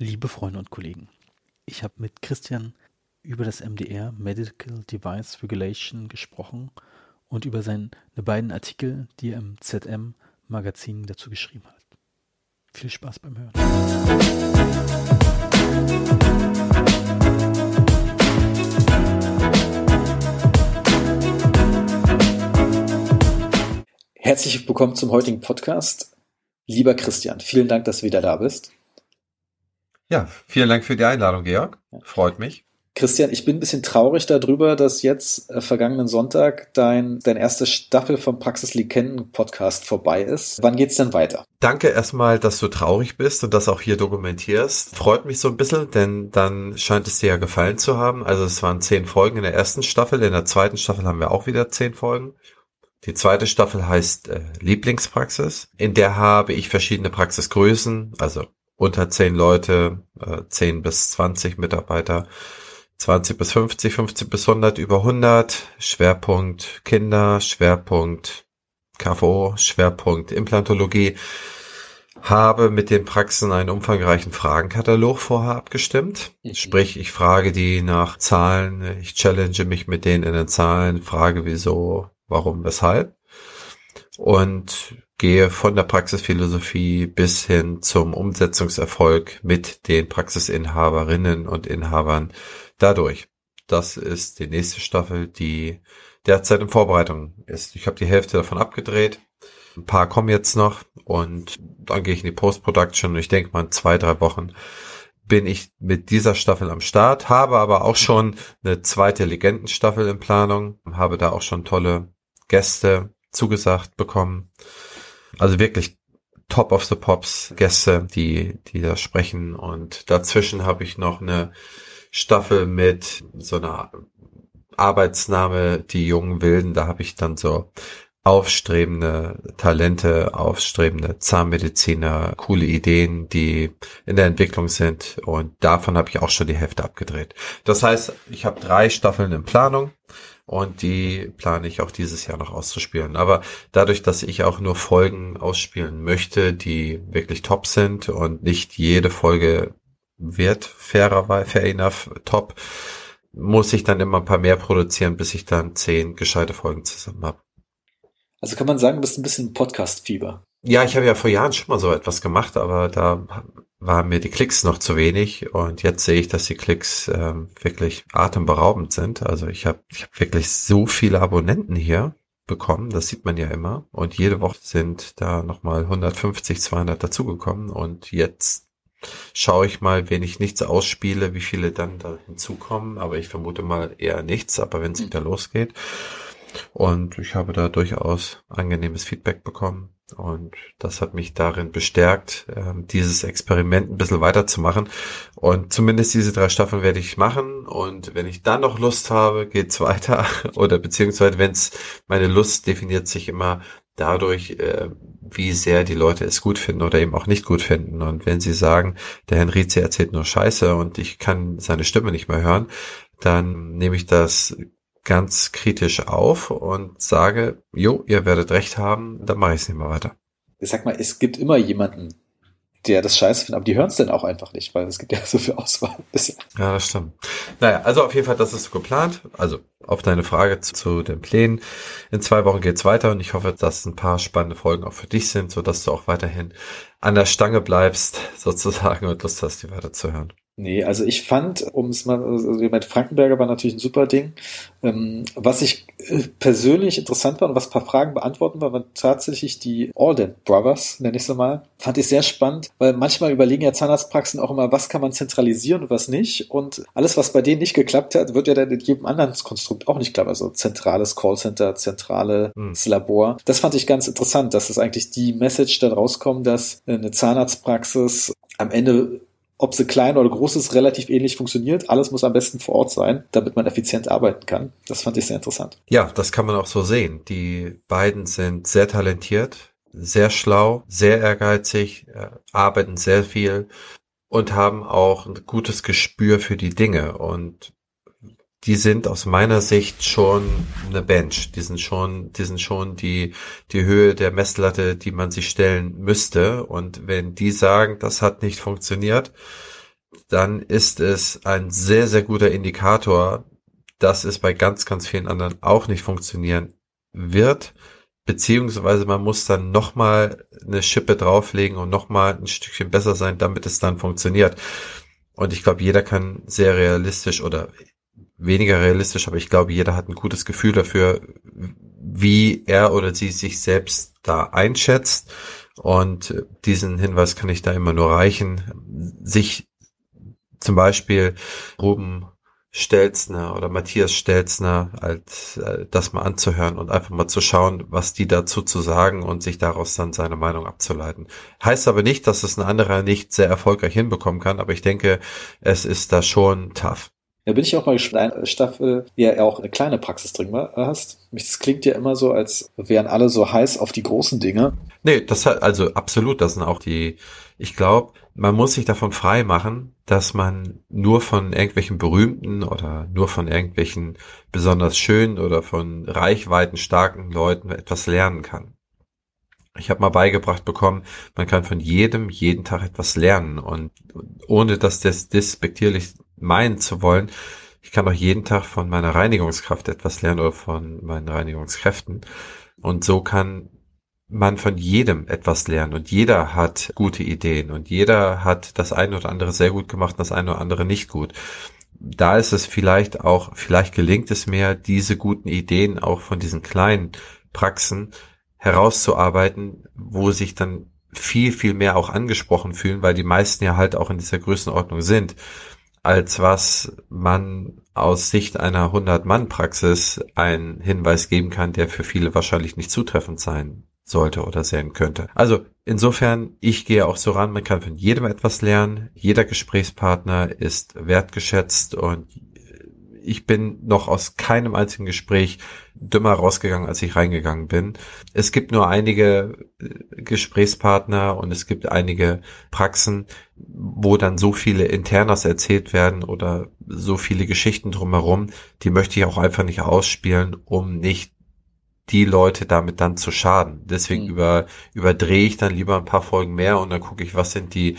Liebe Freunde und Kollegen, ich habe mit Christian über das MDR Medical Device Regulation gesprochen und über seine beiden Artikel, die er im ZM Magazin dazu geschrieben hat. Viel Spaß beim Hören. Herzlich willkommen zum heutigen Podcast. Lieber Christian, vielen Dank, dass du wieder da bist. Ja, vielen Dank für die Einladung, Georg. Freut mich. Christian, ich bin ein bisschen traurig darüber, dass jetzt äh, vergangenen Sonntag dein, dein erste Staffel vom Praxis Kennen Podcast vorbei ist. Wann geht's denn weiter? Danke erstmal, dass du traurig bist und das auch hier dokumentierst. Freut mich so ein bisschen, denn dann scheint es dir ja gefallen zu haben. Also es waren zehn Folgen in der ersten Staffel. In der zweiten Staffel haben wir auch wieder zehn Folgen. Die zweite Staffel heißt äh, Lieblingspraxis. In der habe ich verschiedene Praxisgrößen, also unter zehn Leute, äh, 10 bis 20 Mitarbeiter, 20 bis 50, 50 bis 100, über 100, Schwerpunkt Kinder, Schwerpunkt KVO, Schwerpunkt Implantologie, habe mit den Praxen einen umfangreichen Fragenkatalog vorher abgestimmt. Mhm. Sprich, ich frage die nach Zahlen, ich challenge mich mit denen in den Zahlen, frage wieso, warum, weshalb. Und gehe von der Praxisphilosophie bis hin zum Umsetzungserfolg mit den Praxisinhaberinnen und Inhabern dadurch. Das ist die nächste Staffel, die derzeit in Vorbereitung ist. Ich habe die Hälfte davon abgedreht. Ein paar kommen jetzt noch und dann gehe ich in die Post-Production und ich denke mal in zwei, drei Wochen bin ich mit dieser Staffel am Start, habe aber auch schon eine zweite Legendenstaffel in Planung, habe da auch schon tolle Gäste zugesagt bekommen. Also wirklich Top of the Pops Gäste, die, die da sprechen. Und dazwischen habe ich noch eine Staffel mit so einer Arbeitsnahme, die jungen Wilden. Da habe ich dann so aufstrebende Talente, aufstrebende Zahnmediziner, coole Ideen, die in der Entwicklung sind. Und davon habe ich auch schon die Hälfte abgedreht. Das heißt, ich habe drei Staffeln in Planung und die plane ich auch dieses Jahr noch auszuspielen. Aber dadurch, dass ich auch nur Folgen ausspielen möchte, die wirklich top sind und nicht jede Folge wird fairer, fair enough top, muss ich dann immer ein paar mehr produzieren, bis ich dann zehn gescheite Folgen zusammen habe. Also kann man sagen, du bist ein bisschen Podcast-Fieber. Ja, ich habe ja vor Jahren schon mal so etwas gemacht, aber da waren mir die Klicks noch zu wenig und jetzt sehe ich, dass die Klicks ähm, wirklich atemberaubend sind. Also ich habe ich hab wirklich so viele Abonnenten hier bekommen, das sieht man ja immer. Und jede Woche sind da nochmal 150, 200 dazugekommen und jetzt schaue ich mal, wenn ich nichts ausspiele, wie viele dann da hinzukommen. Aber ich vermute mal eher nichts, aber wenn es wieder losgeht. Und ich habe da durchaus angenehmes Feedback bekommen. Und das hat mich darin bestärkt, ähm, dieses Experiment ein bisschen weiterzumachen. Und zumindest diese drei Staffeln werde ich machen. Und wenn ich dann noch Lust habe, geht's weiter. Oder beziehungsweise wenn es meine Lust definiert sich immer dadurch, äh, wie sehr die Leute es gut finden oder eben auch nicht gut finden. Und wenn sie sagen, der Henrizi erzählt nur Scheiße und ich kann seine Stimme nicht mehr hören, dann nehme ich das ganz kritisch auf und sage, jo, ihr werdet recht haben, dann mache ich es nicht mehr weiter. Ich sag mal, es gibt immer jemanden, der das scheiße findet, aber die hören es dann auch einfach nicht, weil es gibt ja so viel Auswahl bisher. Ja, das stimmt. Naja, also auf jeden Fall, das ist so geplant. Also auf deine Frage zu, zu den Plänen. In zwei Wochen geht's weiter und ich hoffe, dass ein paar spannende Folgen auch für dich sind, so dass du auch weiterhin an der Stange bleibst, sozusagen, und Lust hast, die weiter zu hören. Nee, also ich fand, um es mal, also mit Frankenberger war natürlich ein super Ding. Ähm, was ich äh, persönlich interessant war und was ein paar Fragen beantworten war, waren tatsächlich die Alden Brothers, nenne ich sie mal. Fand ich sehr spannend, weil manchmal überlegen ja Zahnarztpraxen auch immer, was kann man zentralisieren und was nicht. Und alles, was bei denen nicht geklappt hat, wird ja dann in jedem anderen Konstrukt auch nicht klappen. Also zentrales Callcenter, zentrales hm. Labor. Das fand ich ganz interessant, dass es eigentlich die Message dann rauskommt, dass eine Zahnarztpraxis am Ende ob sie klein oder groß ist, relativ ähnlich funktioniert. Alles muss am besten vor Ort sein, damit man effizient arbeiten kann. Das fand ich sehr interessant. Ja, das kann man auch so sehen. Die beiden sind sehr talentiert, sehr schlau, sehr ehrgeizig, äh, arbeiten sehr viel und haben auch ein gutes Gespür für die Dinge. Und die sind aus meiner Sicht schon eine Bench. Die sind schon, die sind schon die, die Höhe der Messlatte, die man sich stellen müsste. Und wenn die sagen, das hat nicht funktioniert, dann ist es ein sehr, sehr guter Indikator, dass es bei ganz, ganz vielen anderen auch nicht funktionieren wird. Beziehungsweise man muss dann nochmal eine Schippe drauflegen und nochmal ein Stückchen besser sein, damit es dann funktioniert. Und ich glaube, jeder kann sehr realistisch oder weniger realistisch, aber ich glaube, jeder hat ein gutes Gefühl dafür, wie er oder sie sich selbst da einschätzt. Und diesen Hinweis kann ich da immer nur reichen, sich zum Beispiel Ruben Stelzner oder Matthias Stelzner als äh, das mal anzuhören und einfach mal zu schauen, was die dazu zu sagen und sich daraus dann seine Meinung abzuleiten. Heißt aber nicht, dass es ein anderer nicht sehr erfolgreich hinbekommen kann, aber ich denke, es ist da schon tough. Da bin ich auch mal gespannt, Staffel, ja auch eine kleine Praxis drin hast. Das klingt ja immer so, als wären alle so heiß auf die großen Dinge. Nee, das hat, also absolut, das sind auch die, ich glaube, man muss sich davon frei machen, dass man nur von irgendwelchen berühmten oder nur von irgendwelchen besonders schönen oder von reichweiten starken Leuten etwas lernen kann. Ich habe mal beigebracht bekommen, man kann von jedem jeden Tag etwas lernen und ohne dass das despektierlich meinen zu wollen, ich kann auch jeden Tag von meiner Reinigungskraft etwas lernen oder von meinen Reinigungskräften. Und so kann man von jedem etwas lernen und jeder hat gute Ideen und jeder hat das eine oder andere sehr gut gemacht und das eine oder andere nicht gut. Da ist es vielleicht auch, vielleicht gelingt es mir, diese guten Ideen auch von diesen kleinen Praxen herauszuarbeiten, wo sich dann viel, viel mehr auch angesprochen fühlen, weil die meisten ja halt auch in dieser Größenordnung sind als was man aus Sicht einer 100-Mann-Praxis einen Hinweis geben kann, der für viele wahrscheinlich nicht zutreffend sein sollte oder sein könnte. Also insofern, ich gehe auch so ran, man kann von jedem etwas lernen, jeder Gesprächspartner ist wertgeschätzt und ich bin noch aus keinem einzigen Gespräch dümmer rausgegangen, als ich reingegangen bin. Es gibt nur einige äh, Gesprächspartner und es gibt einige Praxen, wo dann so viele Internas erzählt werden oder so viele Geschichten drumherum, die möchte ich auch einfach nicht ausspielen, um nicht die Leute damit dann zu schaden. Deswegen mhm. über, überdrehe ich dann lieber ein paar Folgen mehr und dann gucke ich, was sind die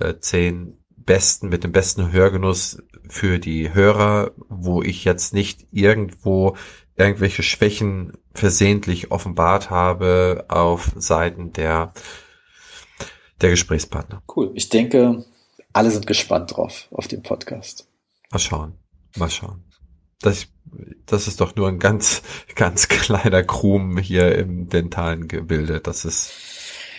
äh, zehn besten, mit dem besten Hörgenuss für die Hörer, wo ich jetzt nicht irgendwo irgendwelche Schwächen versehentlich offenbart habe auf Seiten der, der Gesprächspartner. Cool. Ich denke, alle sind gespannt drauf, auf den Podcast. Mal schauen. Mal schauen. Das, das ist doch nur ein ganz, ganz kleiner Krumm hier im dentalen Gebilde. Das ist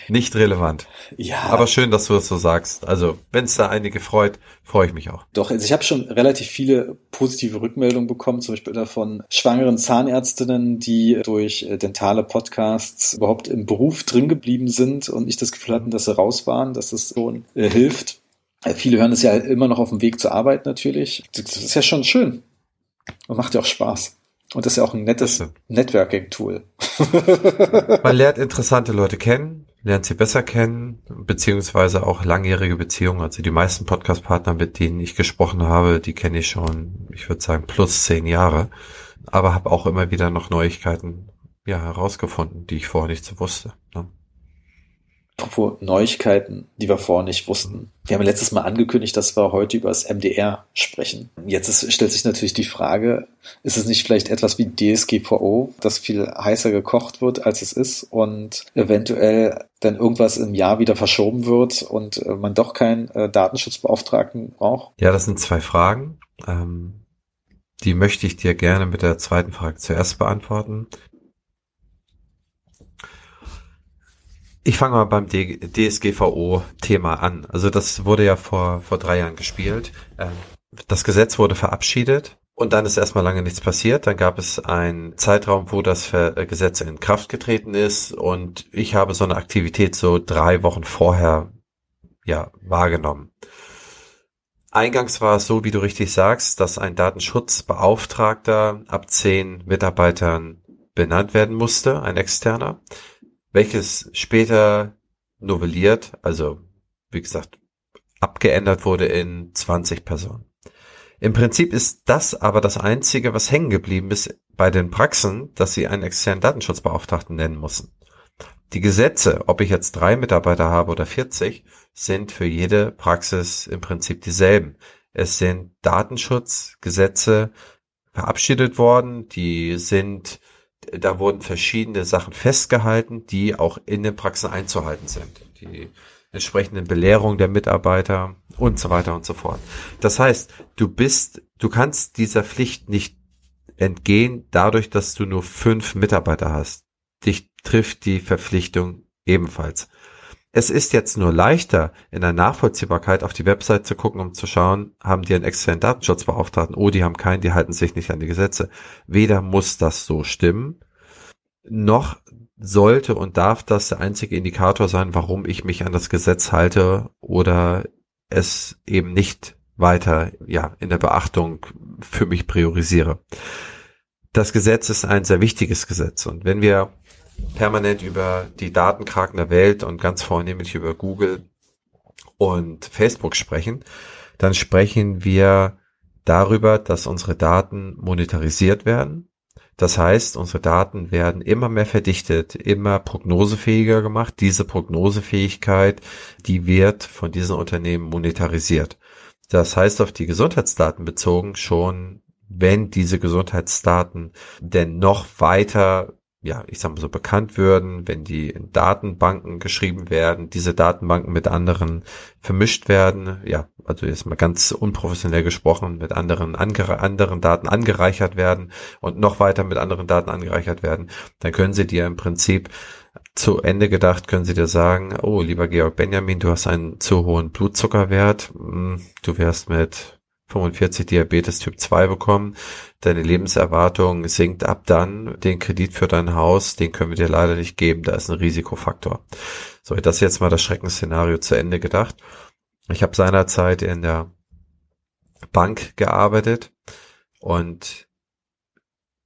nicht relevant. Ja. Aber schön, dass du das so sagst. Also, wenn es da einige freut, freue ich mich auch. Doch, also ich habe schon relativ viele positive Rückmeldungen bekommen, zum Beispiel davon schwangeren Zahnärztinnen, die durch äh, dentale Podcasts überhaupt im Beruf drin geblieben sind und nicht das Gefühl hatten, dass sie raus waren, dass es so äh, hilft. Äh, viele hören es ja immer noch auf dem Weg zur Arbeit natürlich. Das ist ja schon schön. Und macht ja auch Spaß. Und das ist ja auch ein nettes Networking-Tool. Man lernt interessante Leute kennen, lernt sie besser kennen, beziehungsweise auch langjährige Beziehungen. Also die meisten Podcast-Partner, mit denen ich gesprochen habe, die kenne ich schon, ich würde sagen, plus zehn Jahre. Aber habe auch immer wieder noch Neuigkeiten ja, herausgefunden, die ich vorher nicht so wusste. Ne? Apropos Neuigkeiten, die wir vorher nicht wussten. Wir haben letztes Mal angekündigt, dass wir heute über das MDR sprechen. Jetzt ist, stellt sich natürlich die Frage, ist es nicht vielleicht etwas wie DSGVO, das viel heißer gekocht wird, als es ist und eventuell dann irgendwas im Jahr wieder verschoben wird und äh, man doch keinen äh, Datenschutzbeauftragten braucht? Ja, das sind zwei Fragen. Ähm, die möchte ich dir gerne mit der zweiten Frage zuerst beantworten. Ich fange mal beim DSGVO-Thema an. Also das wurde ja vor, vor drei Jahren gespielt. Ähm, das Gesetz wurde verabschiedet und dann ist erstmal lange nichts passiert. Dann gab es einen Zeitraum, wo das äh, Gesetz in Kraft getreten ist und ich habe so eine Aktivität so drei Wochen vorher ja wahrgenommen. Eingangs war es so, wie du richtig sagst, dass ein Datenschutzbeauftragter ab zehn Mitarbeitern benannt werden musste, ein externer welches später novelliert, also wie gesagt, abgeändert wurde in 20 Personen. Im Prinzip ist das aber das Einzige, was hängen geblieben ist bei den Praxen, dass sie einen externen Datenschutzbeauftragten nennen mussten. Die Gesetze, ob ich jetzt drei Mitarbeiter habe oder 40, sind für jede Praxis im Prinzip dieselben. Es sind Datenschutzgesetze verabschiedet worden, die sind, da wurden verschiedene Sachen festgehalten, die auch in den Praxen einzuhalten sind. Die entsprechenden Belehrungen der Mitarbeiter und so weiter und so fort. Das heißt, du bist, du kannst dieser Pflicht nicht entgehen dadurch, dass du nur fünf Mitarbeiter hast. Dich trifft die Verpflichtung ebenfalls. Es ist jetzt nur leichter, in der Nachvollziehbarkeit auf die Website zu gucken, um zu schauen, haben die einen externen Datenschutzbeauftragten? Oh, die haben keinen, die halten sich nicht an die Gesetze. Weder muss das so stimmen, noch sollte und darf das der einzige Indikator sein, warum ich mich an das Gesetz halte oder es eben nicht weiter, ja, in der Beachtung für mich priorisiere. Das Gesetz ist ein sehr wichtiges Gesetz und wenn wir permanent über die Datenkraken der Welt und ganz vornehmlich über Google und Facebook sprechen, dann sprechen wir darüber, dass unsere Daten monetarisiert werden das heißt, unsere Daten werden immer mehr verdichtet, immer prognosefähiger gemacht. Diese Prognosefähigkeit, die wird von diesen Unternehmen monetarisiert. Das heißt, auf die Gesundheitsdaten bezogen schon, wenn diese Gesundheitsdaten denn noch weiter ja, ich sag mal so bekannt würden, wenn die in Datenbanken geschrieben werden, diese Datenbanken mit anderen vermischt werden, ja, also jetzt mal ganz unprofessionell gesprochen, mit anderen, anderen Daten angereichert werden und noch weiter mit anderen Daten angereichert werden, dann können sie dir im Prinzip zu Ende gedacht, können sie dir sagen, oh, lieber Georg Benjamin, du hast einen zu hohen Blutzuckerwert, hm, du wärst mit 45 Diabetes Typ 2 bekommen. Deine Lebenserwartung sinkt ab dann. Den Kredit für dein Haus, den können wir dir leider nicht geben. Da ist ein Risikofaktor. So, das jetzt mal das Schreckensszenario zu Ende gedacht. Ich habe seinerzeit in der Bank gearbeitet und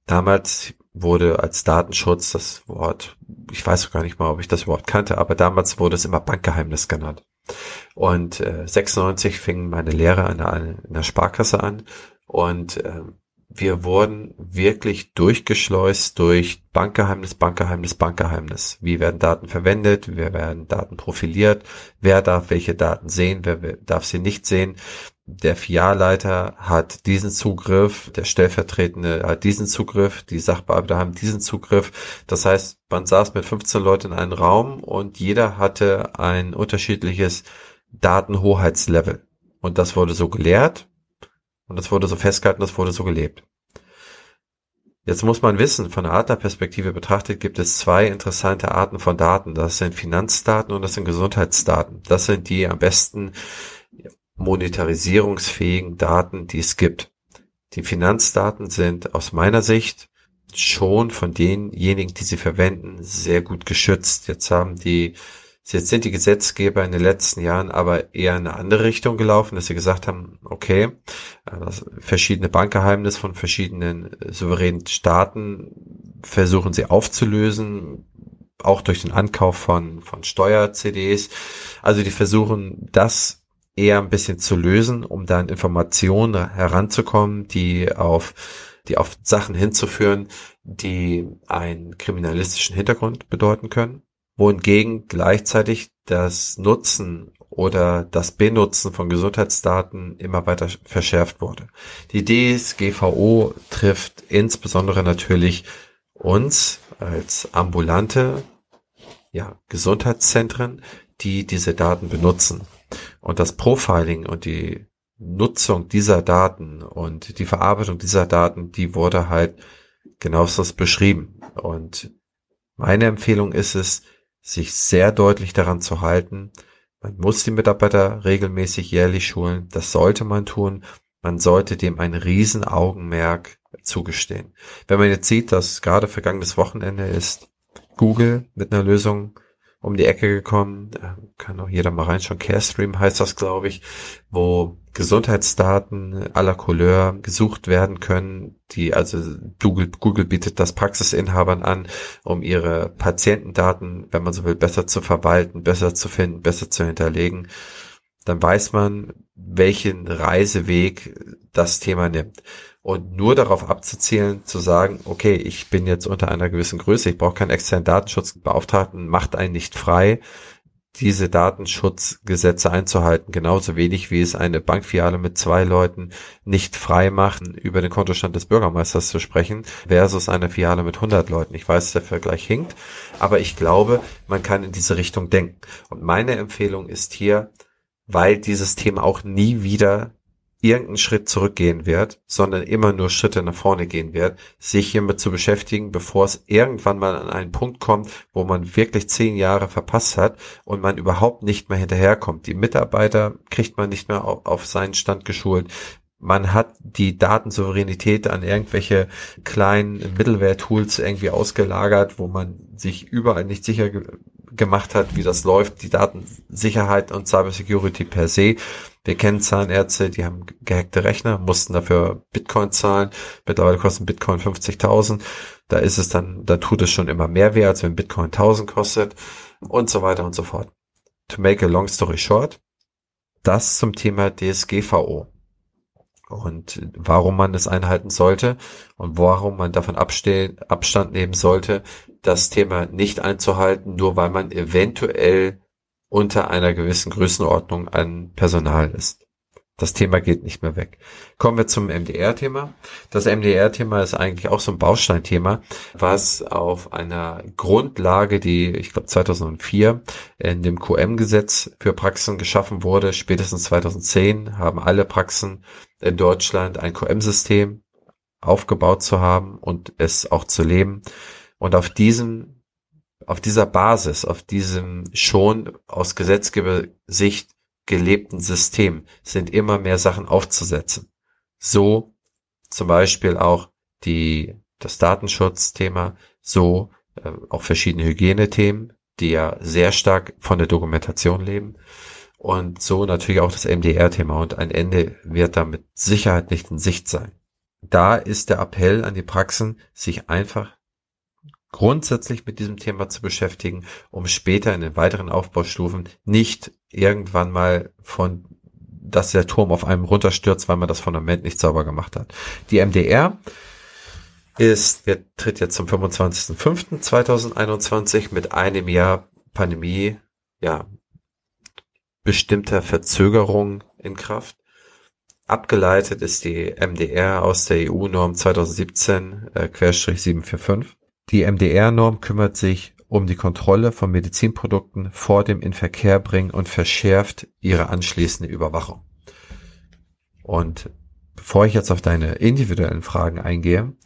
damals wurde als Datenschutz das Wort, ich weiß gar nicht mal, ob ich das Wort kannte, aber damals wurde es immer Bankgeheimnis genannt. Und äh, 96 fing meine Lehre an der, in der Sparkasse an. Und äh, wir wurden wirklich durchgeschleust durch Bankgeheimnis, Bankgeheimnis, Bankgeheimnis. Wie werden Daten verwendet? Wer werden Daten profiliert? Wer darf welche Daten sehen? Wer darf sie nicht sehen? Der Filialleiter hat diesen Zugriff, der Stellvertretende hat diesen Zugriff, die Sachbearbeiter haben diesen Zugriff. Das heißt, man saß mit 15 Leuten in einem Raum und jeder hatte ein unterschiedliches Datenhoheitslevel. Und das wurde so gelehrt und das wurde so festgehalten, das wurde so gelebt. Jetzt muss man wissen, von der Adlerperspektive betrachtet gibt es zwei interessante Arten von Daten. Das sind Finanzdaten und das sind Gesundheitsdaten. Das sind die am besten monetarisierungsfähigen Daten, die es gibt. Die Finanzdaten sind aus meiner Sicht schon von denjenigen, die sie verwenden, sehr gut geschützt. Jetzt haben die Jetzt sind die Gesetzgeber in den letzten Jahren aber eher in eine andere Richtung gelaufen, dass sie gesagt haben, okay, äh, verschiedene Bankgeheimnisse von verschiedenen äh, souveränen Staaten versuchen sie aufzulösen, auch durch den Ankauf von, von Steuer-CDs. Also die versuchen das eher ein bisschen zu lösen, um dann Informationen heranzukommen, die auf die auf Sachen hinzuführen, die einen kriminalistischen Hintergrund bedeuten können wohingegen gleichzeitig das Nutzen oder das Benutzen von Gesundheitsdaten immer weiter verschärft wurde. Die DSGVO trifft insbesondere natürlich uns als ambulante ja, Gesundheitszentren, die diese Daten benutzen. Und das Profiling und die Nutzung dieser Daten und die Verarbeitung dieser Daten, die wurde halt genauso beschrieben. Und meine Empfehlung ist es, sich sehr deutlich daran zu halten. Man muss die Mitarbeiter regelmäßig jährlich schulen. Das sollte man tun. Man sollte dem ein Riesenaugenmerk zugestehen. Wenn man jetzt sieht, dass gerade vergangenes Wochenende ist Google mit einer Lösung um die Ecke gekommen. Kann auch jeder mal reinschauen. Carestream heißt das, glaube ich, wo Gesundheitsdaten aller Couleur gesucht werden können, die also Google, Google bietet das Praxisinhabern an, um ihre Patientendaten, wenn man so will, besser zu verwalten, besser zu finden, besser zu hinterlegen. Dann weiß man, welchen Reiseweg das Thema nimmt. Und nur darauf abzuzielen, zu sagen, okay, ich bin jetzt unter einer gewissen Größe, ich brauche keinen externen Datenschutzbeauftragten, macht einen nicht frei, diese Datenschutzgesetze einzuhalten, genauso wenig wie es eine Bankfiliale mit zwei Leuten nicht frei macht, über den Kontostand des Bürgermeisters zu sprechen, versus eine Filiale mit 100 Leuten. Ich weiß, der Vergleich hinkt, aber ich glaube, man kann in diese Richtung denken. Und meine Empfehlung ist hier, weil dieses Thema auch nie wieder irgendeinen Schritt zurückgehen wird, sondern immer nur Schritte nach vorne gehen wird, sich hiermit zu beschäftigen, bevor es irgendwann mal an einen Punkt kommt, wo man wirklich zehn Jahre verpasst hat und man überhaupt nicht mehr hinterherkommt. Die Mitarbeiter kriegt man nicht mehr auf, auf seinen Stand geschult. Man hat die Datensouveränität an irgendwelche kleinen Middleware-Tools irgendwie ausgelagert, wo man sich überall nicht sicher gemacht hat, wie das läuft, die Datensicherheit und Cybersecurity per se. Wir kennen Zahnärzte, die haben gehackte Rechner, mussten dafür Bitcoin zahlen. Mittlerweile kosten Bitcoin 50.000. Da ist es dann, da tut es schon immer mehr wert, als wenn Bitcoin 1000 kostet und so weiter und so fort. To make a long story short, das zum Thema DSGVO und warum man es einhalten sollte und warum man davon abstehen, Abstand nehmen sollte, das Thema nicht einzuhalten, nur weil man eventuell unter einer gewissen Größenordnung an Personal ist. Das Thema geht nicht mehr weg. Kommen wir zum MDR-Thema. Das MDR-Thema ist eigentlich auch so ein Bausteinthema, was auf einer Grundlage, die ich glaube 2004 in dem QM-Gesetz für Praxen geschaffen wurde. Spätestens 2010 haben alle Praxen in Deutschland ein QM-System aufgebaut zu haben und es auch zu leben. Und auf diesem, auf dieser Basis, auf diesem schon aus Gesetzgebersicht gelebten System sind immer mehr Sachen aufzusetzen. So zum Beispiel auch die, das Datenschutzthema, so äh, auch verschiedene Hygienethemen, die ja sehr stark von der Dokumentation leben. Und so natürlich auch das MDR-Thema. Und ein Ende wird da mit Sicherheit nicht in Sicht sein. Da ist der Appell an die Praxen, sich einfach grundsätzlich mit diesem Thema zu beschäftigen, um später in den weiteren Aufbaustufen nicht irgendwann mal von, dass der Turm auf einem runterstürzt, weil man das Fundament nicht sauber gemacht hat. Die MDR ist, wir tritt jetzt zum 25.05.2021 mit einem Jahr Pandemie, ja, bestimmter Verzögerung in Kraft. Abgeleitet ist die MDR aus der EU-Norm 2017-745. Äh, die MDR-Norm kümmert sich um die Kontrolle von Medizinprodukten vor dem Inverkehrbringen und verschärft ihre anschließende Überwachung. Und bevor ich jetzt auf deine individuellen Fragen eingehe,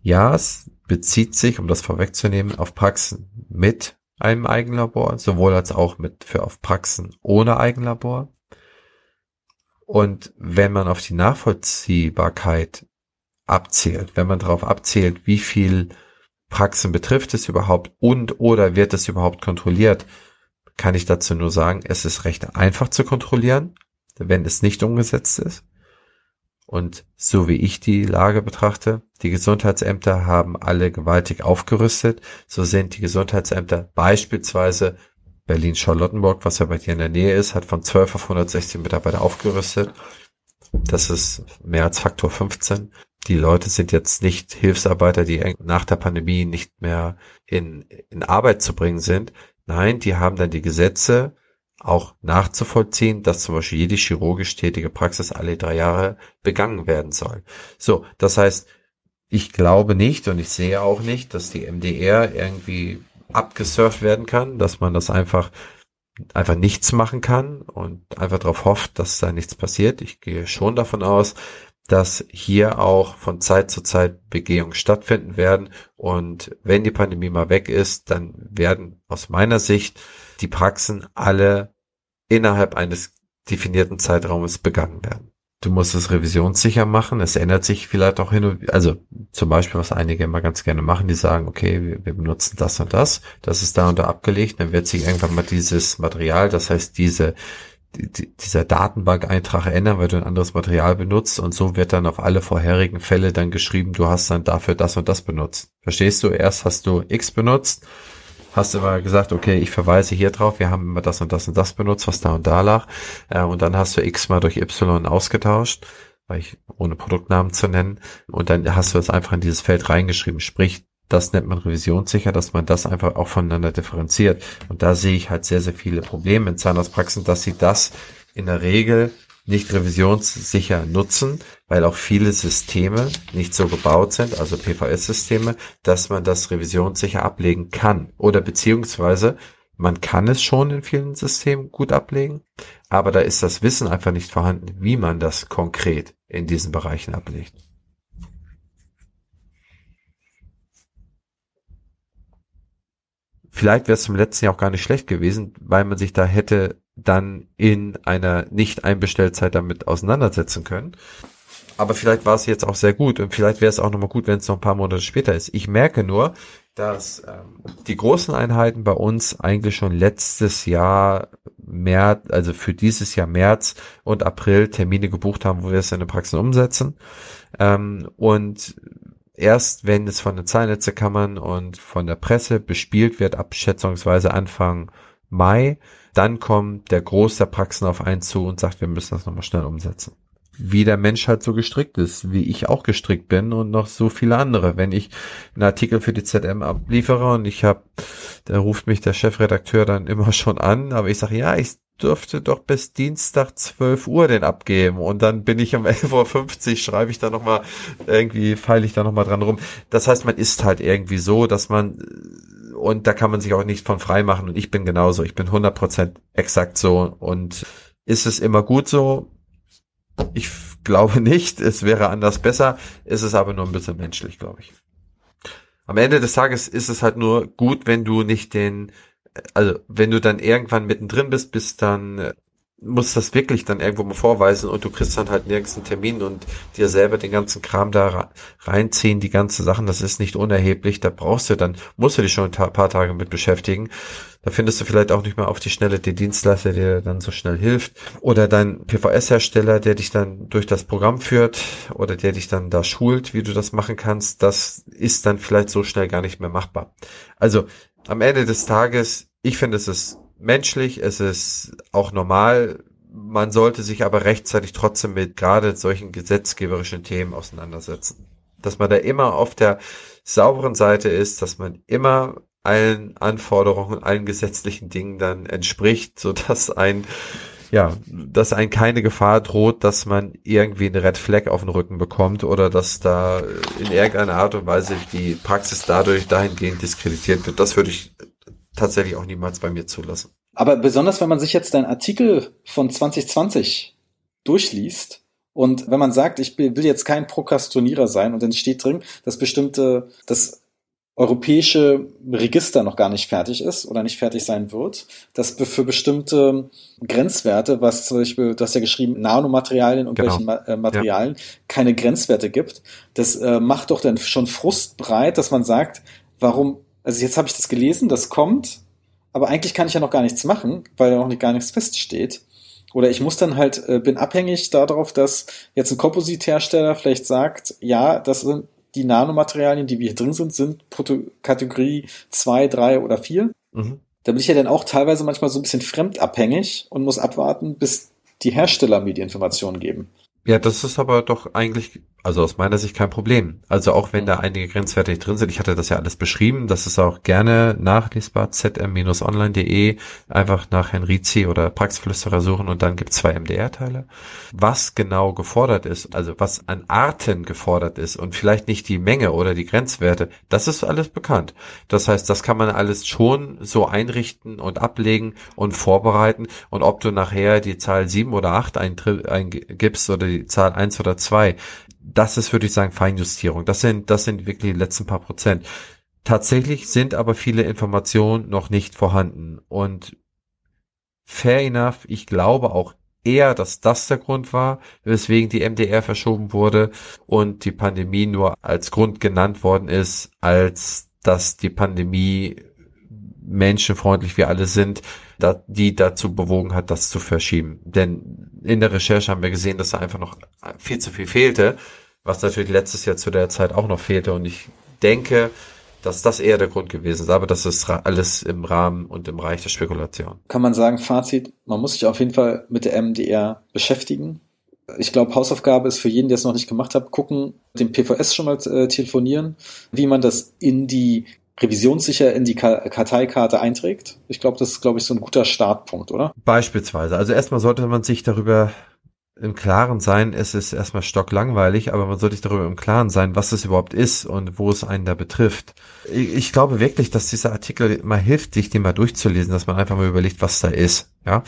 ja, es bezieht sich, um das vorwegzunehmen, auf Praxen mit einem Eigenlabor, sowohl als auch mit für auf Praxen ohne Eigenlabor. Und wenn man auf die Nachvollziehbarkeit abzählt, wenn man darauf abzählt, wie viel Praxen betrifft es überhaupt und oder wird es überhaupt kontrolliert, kann ich dazu nur sagen, es ist recht einfach zu kontrollieren, wenn es nicht umgesetzt ist. Und so wie ich die Lage betrachte, die Gesundheitsämter haben alle gewaltig aufgerüstet. So sind die Gesundheitsämter beispielsweise Berlin-Charlottenburg, was ja bei dir in der Nähe ist, hat von 12 auf 116 Mitarbeiter aufgerüstet. Das ist mehr als Faktor 15 die Leute sind jetzt nicht Hilfsarbeiter, die nach der Pandemie nicht mehr in, in Arbeit zu bringen sind. Nein, die haben dann die Gesetze auch nachzuvollziehen, dass zum Beispiel jede chirurgisch tätige Praxis alle drei Jahre begangen werden soll. So, das heißt, ich glaube nicht und ich sehe auch nicht, dass die MDR irgendwie abgesurft werden kann, dass man das einfach einfach nichts machen kann und einfach darauf hofft, dass da nichts passiert. Ich gehe schon davon aus, dass hier auch von Zeit zu Zeit Begehungen stattfinden werden. Und wenn die Pandemie mal weg ist, dann werden aus meiner Sicht die Praxen alle innerhalb eines definierten Zeitraumes begangen werden. Du musst es revisionssicher machen. Es ändert sich vielleicht auch hin und also zum Beispiel, was einige immer ganz gerne machen, die sagen, okay, wir, wir benutzen das und das, das ist da und da abgelegt, dann wird sich irgendwann mal dieses Material, das heißt diese dieser Datenbank-Eintrag ändern, weil du ein anderes Material benutzt und so wird dann auf alle vorherigen Fälle dann geschrieben, du hast dann dafür das und das benutzt. Verstehst du? Erst hast du X benutzt, hast immer gesagt, okay, ich verweise hier drauf, wir haben immer das und das und das benutzt, was da und da lag, äh, und dann hast du X mal durch Y ausgetauscht. weil ich ohne Produktnamen zu nennen. Und dann hast du es einfach in dieses Feld reingeschrieben. Sprich, das nennt man revisionssicher, dass man das einfach auch voneinander differenziert. Und da sehe ich halt sehr, sehr viele Probleme in Zahnarztpraxen, dass sie das in der Regel nicht revisionssicher nutzen, weil auch viele Systeme nicht so gebaut sind, also PVS-Systeme, dass man das revisionssicher ablegen kann. Oder beziehungsweise man kann es schon in vielen Systemen gut ablegen, aber da ist das Wissen einfach nicht vorhanden, wie man das konkret in diesen Bereichen ablegt. Vielleicht wäre es zum letzten Jahr auch gar nicht schlecht gewesen, weil man sich da hätte dann in einer nicht Einbestellzeit damit auseinandersetzen können. Aber vielleicht war es jetzt auch sehr gut und vielleicht wäre es auch nochmal gut, wenn es noch ein paar Monate später ist. Ich merke nur, dass ähm, die großen Einheiten bei uns eigentlich schon letztes Jahr März, also für dieses Jahr März und April Termine gebucht haben, wo wir es in der Praxis umsetzen. Ähm, und erst wenn es von den Zahlnetzekammern und von der Presse bespielt wird, ab schätzungsweise Anfang Mai, dann kommt der Groß der Praxen auf einen zu und sagt, wir müssen das nochmal schnell umsetzen. Wie der Mensch halt so gestrickt ist, wie ich auch gestrickt bin und noch so viele andere. Wenn ich einen Artikel für die ZM abliefere und ich habe, da ruft mich der Chefredakteur dann immer schon an, aber ich sage, ja, ich dürfte doch bis Dienstag 12 Uhr den abgeben und dann bin ich um 11.50 Uhr, schreibe ich da nochmal, irgendwie feile ich da nochmal dran rum. Das heißt, man ist halt irgendwie so, dass man und da kann man sich auch nicht von frei machen und ich bin genauso, ich bin 100% exakt so und ist es immer gut so? Ich glaube nicht, es wäre anders besser, ist es aber nur ein bisschen menschlich, glaube ich. Am Ende des Tages ist es halt nur gut, wenn du nicht den, also wenn du dann irgendwann mittendrin bist, bis dann muss das wirklich dann irgendwo mal vorweisen und du kriegst dann halt nirgends einen Termin und dir selber den ganzen Kram da reinziehen, die ganzen Sachen, das ist nicht unerheblich, da brauchst du dann, musst du dich schon ein paar Tage mit beschäftigen. Da findest du vielleicht auch nicht mehr auf die Schnelle den Dienstleister, der dir dann so schnell hilft. Oder dein PVS-Hersteller, der dich dann durch das Programm führt oder der dich dann da schult, wie du das machen kannst. Das ist dann vielleicht so schnell gar nicht mehr machbar. Also am Ende des Tages, ich finde, es ist menschlich, es ist auch normal. Man sollte sich aber rechtzeitig trotzdem mit gerade solchen gesetzgeberischen Themen auseinandersetzen. Dass man da immer auf der sauberen Seite ist, dass man immer allen Anforderungen, allen gesetzlichen Dingen dann entspricht, so dass ein ja, dass ein keine Gefahr droht, dass man irgendwie eine Red Flag auf den Rücken bekommt oder dass da in irgendeiner Art und Weise die Praxis dadurch dahingehend diskreditiert wird. Das würde ich tatsächlich auch niemals bei mir zulassen. Aber besonders, wenn man sich jetzt deinen Artikel von 2020 durchliest und wenn man sagt, ich will jetzt kein Prokrastinierer sein und dann steht drin, dass bestimmte, das europäische Register noch gar nicht fertig ist oder nicht fertig sein wird, dass für bestimmte Grenzwerte, was zum Beispiel, du hast ja geschrieben, Nanomaterialien und genau. welchen äh, Materialien, ja. keine Grenzwerte gibt, das äh, macht doch dann schon Frust breit, dass man sagt, warum also jetzt habe ich das gelesen, das kommt, aber eigentlich kann ich ja noch gar nichts machen, weil da noch nicht, gar nichts feststeht. Oder ich muss dann halt, äh, bin abhängig darauf, dass jetzt ein Komposithersteller vielleicht sagt, ja, das sind die Nanomaterialien, die wir hier drin sind, sind Proto Kategorie 2, 3 oder 4. Mhm. Da bin ich ja dann auch teilweise manchmal so ein bisschen fremdabhängig und muss abwarten, bis die Hersteller mir die Informationen geben. Ja, das ist aber doch eigentlich also aus meiner Sicht kein Problem. Also auch wenn da einige Grenzwerte nicht drin sind, ich hatte das ja alles beschrieben, das ist auch gerne nachlesbar, zm-online.de, einfach nach Henrizi oder Praxisflüsterer suchen und dann gibt es zwei MDR-Teile. Was genau gefordert ist, also was an Arten gefordert ist und vielleicht nicht die Menge oder die Grenzwerte, das ist alles bekannt. Das heißt, das kann man alles schon so einrichten und ablegen und vorbereiten und ob du nachher die Zahl sieben oder acht eingibst oder die Zahl eins oder zwei das ist, würde ich sagen, Feinjustierung. Das sind, das sind wirklich die letzten paar Prozent. Tatsächlich sind aber viele Informationen noch nicht vorhanden. Und fair enough, ich glaube auch eher, dass das der Grund war, weswegen die MDR verschoben wurde und die Pandemie nur als Grund genannt worden ist, als dass die Pandemie menschenfreundlich wir alle sind, die dazu bewogen hat, das zu verschieben. Denn in der Recherche haben wir gesehen, dass da einfach noch viel zu viel fehlte, was natürlich letztes Jahr zu der Zeit auch noch fehlte. Und ich denke, dass das eher der Grund gewesen ist. Aber das ist alles im Rahmen und im Bereich der Spekulation. Kann man sagen, Fazit, man muss sich auf jeden Fall mit der MDR beschäftigen. Ich glaube, Hausaufgabe ist für jeden, der es noch nicht gemacht hat, gucken, dem PVS schon mal äh, telefonieren, wie man das in die revisionssicher in die Karteikarte einträgt. Ich glaube, das ist, glaube ich, so ein guter Startpunkt, oder? Beispielsweise. Also erstmal sollte man sich darüber im Klaren sein, es ist erstmal stocklangweilig, aber man sollte sich darüber im Klaren sein, was es überhaupt ist und wo es einen da betrifft. Ich, ich glaube wirklich, dass dieser Artikel mal hilft, sich den mal durchzulesen, dass man einfach mal überlegt, was da ist. Ja,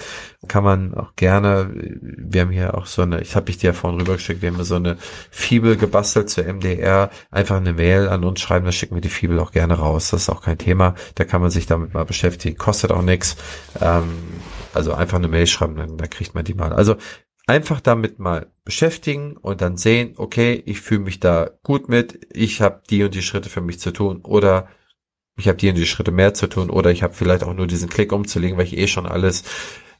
kann man auch gerne, wir haben hier auch so eine, ich habe ich dir ja vorhin rübergeschickt, wir haben so eine Fibel gebastelt zur MDR, einfach eine Mail an uns schreiben, da schicken wir die Fibel auch gerne raus, das ist auch kein Thema, da kann man sich damit mal beschäftigen, kostet auch nichts, ähm, also einfach eine Mail schreiben, dann, dann kriegt man die mal. Also einfach damit mal beschäftigen und dann sehen, okay, ich fühle mich da gut mit, ich habe die und die Schritte für mich zu tun oder ich habe die und die Schritte mehr zu tun oder ich habe vielleicht auch nur diesen Klick umzulegen, weil ich eh schon alles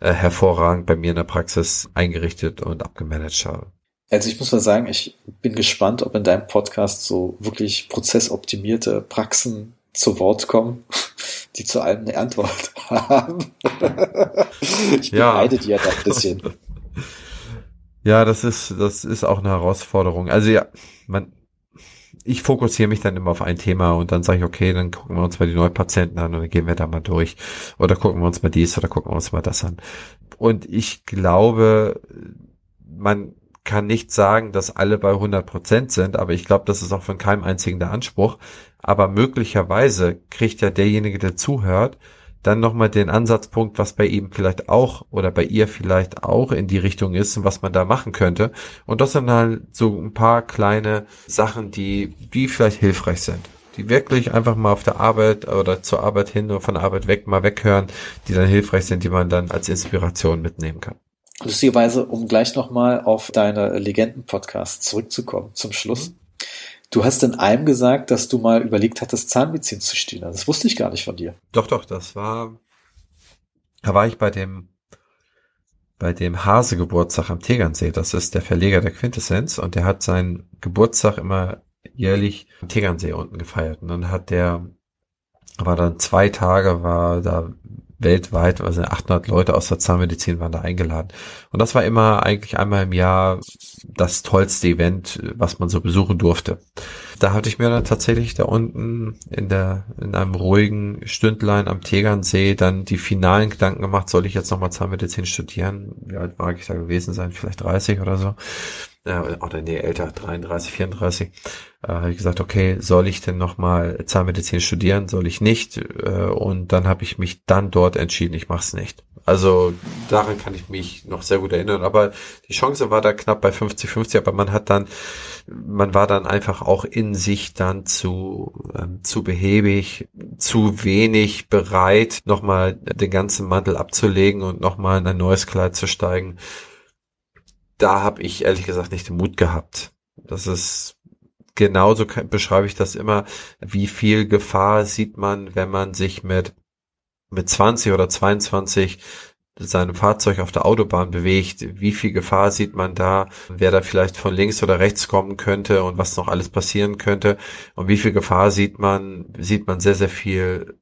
äh, hervorragend bei mir in der Praxis eingerichtet und abgemanagt habe. Also ich muss mal sagen, ich bin gespannt, ob in deinem Podcast so wirklich prozessoptimierte Praxen zu Wort kommen, die zu allem eine Antwort haben. ich beneide ja. dir da ein bisschen. Ja, das ist, das ist auch eine Herausforderung. Also ja, man, ich fokussiere mich dann immer auf ein Thema und dann sage ich, okay, dann gucken wir uns mal die Neupatienten an und dann gehen wir da mal durch. Oder gucken wir uns mal dies oder gucken wir uns mal das an. Und ich glaube, man kann nicht sagen, dass alle bei 100 Prozent sind, aber ich glaube, das ist auch von keinem einzigen der Anspruch. Aber möglicherweise kriegt ja derjenige, der zuhört, dann nochmal den Ansatzpunkt, was bei ihm vielleicht auch oder bei ihr vielleicht auch in die Richtung ist und was man da machen könnte. Und das sind halt so ein paar kleine Sachen, die, die vielleicht hilfreich sind. Die wirklich einfach mal auf der Arbeit oder zur Arbeit hin oder von der Arbeit weg mal weghören, die dann hilfreich sind, die man dann als Inspiration mitnehmen kann. Lustigerweise, um gleich nochmal auf deine Legenden-Podcast zurückzukommen, zum Schluss. Mhm. Du hast in einem gesagt, dass du mal überlegt hattest, Zahnmedizin zu studieren. Das wusste ich gar nicht von dir. Doch, doch, das war, da war ich bei dem, bei dem Hase-Geburtstag am Tegernsee. Das ist der Verleger der Quintessenz und der hat seinen Geburtstag immer jährlich am Tegernsee unten gefeiert. Und dann hat der, war dann zwei Tage, war da weltweit, also 800 Leute aus der Zahnmedizin waren da eingeladen. Und das war immer eigentlich einmal im Jahr das tollste Event, was man so besuchen durfte. Da hatte ich mir dann tatsächlich da unten in der, in einem ruhigen Stündlein am Tegernsee dann die finalen Gedanken gemacht, soll ich jetzt nochmal Zahnmedizin studieren? Wie alt mag ich da gewesen sein? Vielleicht 30 oder so äh, oder nee, älter, 33, 34, äh, habe ich gesagt, okay, soll ich denn nochmal Zahnmedizin studieren, soll ich nicht? Äh, und dann habe ich mich dann dort entschieden, ich mache es nicht. Also daran kann ich mich noch sehr gut erinnern. Aber die Chance war da knapp bei 50-50, aber man hat dann, man war dann einfach auch in sich dann zu, ähm, zu behäbig, zu wenig bereit, nochmal den ganzen Mantel abzulegen und nochmal in ein neues Kleid zu steigen da habe ich ehrlich gesagt nicht den Mut gehabt. Das ist genauso beschreibe ich das immer, wie viel Gefahr sieht man, wenn man sich mit mit 20 oder 22 seinem Fahrzeug auf der Autobahn bewegt, wie viel Gefahr sieht man da, wer da vielleicht von links oder rechts kommen könnte und was noch alles passieren könnte? Und wie viel Gefahr sieht man, sieht man sehr, sehr viel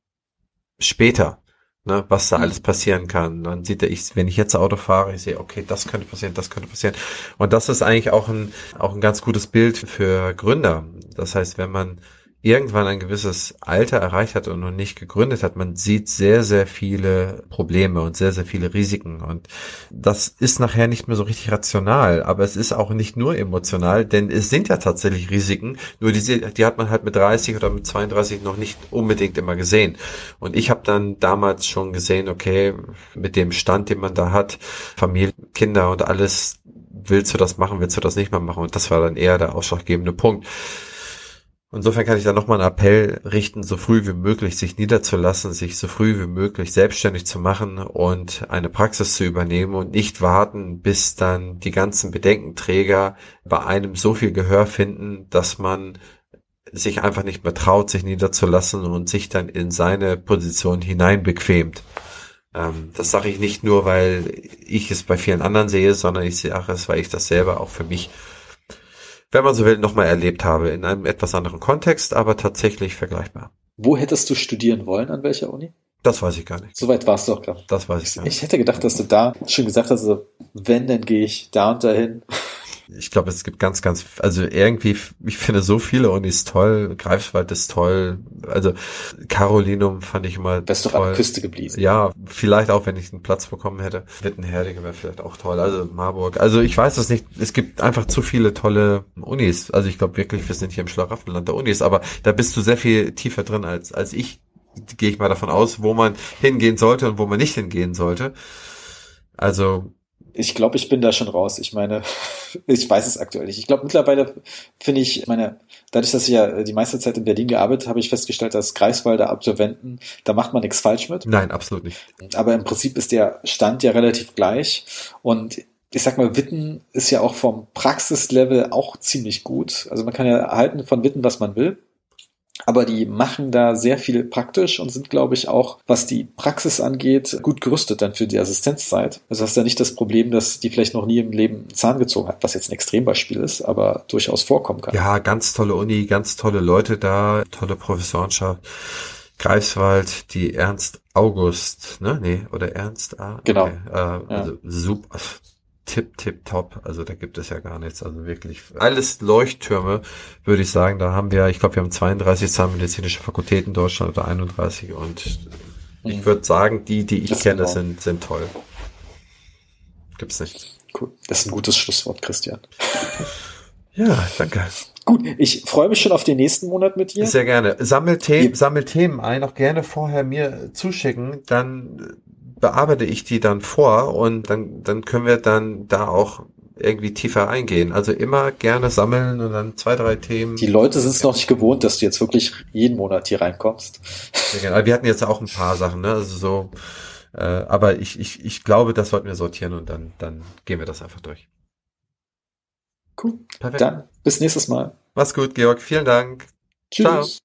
später ne, was da mhm. alles passieren kann. Dann sieht er, ich, wenn ich jetzt Auto fahre, ich sehe, okay, das könnte passieren, das könnte passieren. Und das ist eigentlich auch ein, auch ein ganz gutes Bild für Gründer. Das heißt, wenn man irgendwann ein gewisses Alter erreicht hat und noch nicht gegründet hat, man sieht sehr, sehr viele Probleme und sehr, sehr viele Risiken. Und das ist nachher nicht mehr so richtig rational, aber es ist auch nicht nur emotional, denn es sind ja tatsächlich Risiken, nur die, die hat man halt mit 30 oder mit 32 noch nicht unbedingt immer gesehen. Und ich habe dann damals schon gesehen, okay, mit dem Stand, den man da hat, Familie, Kinder und alles, willst du das machen, willst du das nicht mehr machen? Und das war dann eher der ausschlaggebende Punkt. Insofern kann ich da nochmal einen Appell richten, so früh wie möglich sich niederzulassen, sich so früh wie möglich selbstständig zu machen und eine Praxis zu übernehmen und nicht warten, bis dann die ganzen Bedenkenträger bei einem so viel Gehör finden, dass man sich einfach nicht mehr traut, sich niederzulassen und sich dann in seine Position hineinbequemt. Ähm, das sage ich nicht nur, weil ich es bei vielen anderen sehe, sondern ich sage es, weil ich das selber auch für mich wenn man so will, nochmal erlebt habe, in einem etwas anderen Kontext, aber tatsächlich vergleichbar. Wo hättest du studieren wollen, an welcher Uni? Das weiß ich gar nicht. Soweit warst du auch gerade. Das weiß ich gar nicht. Ich hätte gedacht, dass du da schon gesagt hast, also, wenn, dann gehe ich da und dahin. Ich glaube, es gibt ganz, ganz, also irgendwie, ich finde so viele Unis toll. Greifswald ist toll. Also Carolinum fand ich immer Wärst doch an der Küste geblieben. Ja, vielleicht auch, wenn ich einen Platz bekommen hätte. Wittenherdecke wäre vielleicht auch toll. Also Marburg. Also ich weiß es nicht. Es gibt einfach zu viele tolle Unis. Also ich glaube wirklich, wir sind hier im Schlaraffenland der Unis. Aber da bist du sehr viel tiefer drin als, als ich. Gehe ich mal davon aus, wo man hingehen sollte und wo man nicht hingehen sollte. Also ich glaube, ich bin da schon raus. Ich meine, ich weiß es aktuell nicht. Ich glaube, mittlerweile finde ich, meine, dadurch, dass ich ja die meiste Zeit in Berlin gearbeitet habe, ich festgestellt, dass Greifswalder Absolventen, da macht man nichts falsch mit. Nein, absolut nicht. Aber im Prinzip ist der Stand ja relativ gleich. Und ich sag mal, Witten ist ja auch vom Praxislevel auch ziemlich gut. Also man kann ja erhalten von Witten, was man will. Aber die machen da sehr viel praktisch und sind, glaube ich, auch, was die Praxis angeht, gut gerüstet dann für die Assistenzzeit. Also hast du ja nicht das Problem, dass die vielleicht noch nie im Leben einen Zahn gezogen hat, was jetzt ein Extrembeispiel ist, aber durchaus vorkommen kann. Ja, ganz tolle Uni, ganz tolle Leute da, tolle Professorenschaft. Greifswald, die Ernst August, ne? Nee, oder Ernst A. Genau. Okay. Äh, also super, tipp, tipp, top. Also da gibt es ja gar nichts. Also wirklich alles Leuchttürme, würde ich sagen. Da haben wir, ich glaube, wir haben 32 zahnmedizinische Fakultäten in Deutschland oder 31 und ich Mhm. würde sagen, die, die ich Das kenne, genau. sind, sind toll. Gibt's nicht. Cool. Das ist ein gutes Schlusswort, Christian. Ja, danke. Gut, ich freue mich schon auf den nächsten Monat mit dir. Sehr gerne. Sammel Themen, sammel Themen ein, auch gerne vorher mir zuschicken, dann bearbeite ich die dann vor und dann, dann können wir dann da auch irgendwie tiefer eingehen. Also immer gerne sammeln und dann zwei, drei Themen. Die Leute sind es noch nicht gewohnt, dass du jetzt wirklich jeden Monat hier reinkommst. Aber wir hatten jetzt auch ein paar Sachen, ne? Also so, äh, aber ich, ich, ich glaube, das sollten wir sortieren und dann, dann gehen wir das einfach durch. Cool. Perfekt. Dann bis nächstes Mal. Mach's gut, Georg. Vielen Dank. Tschüss. Ciao.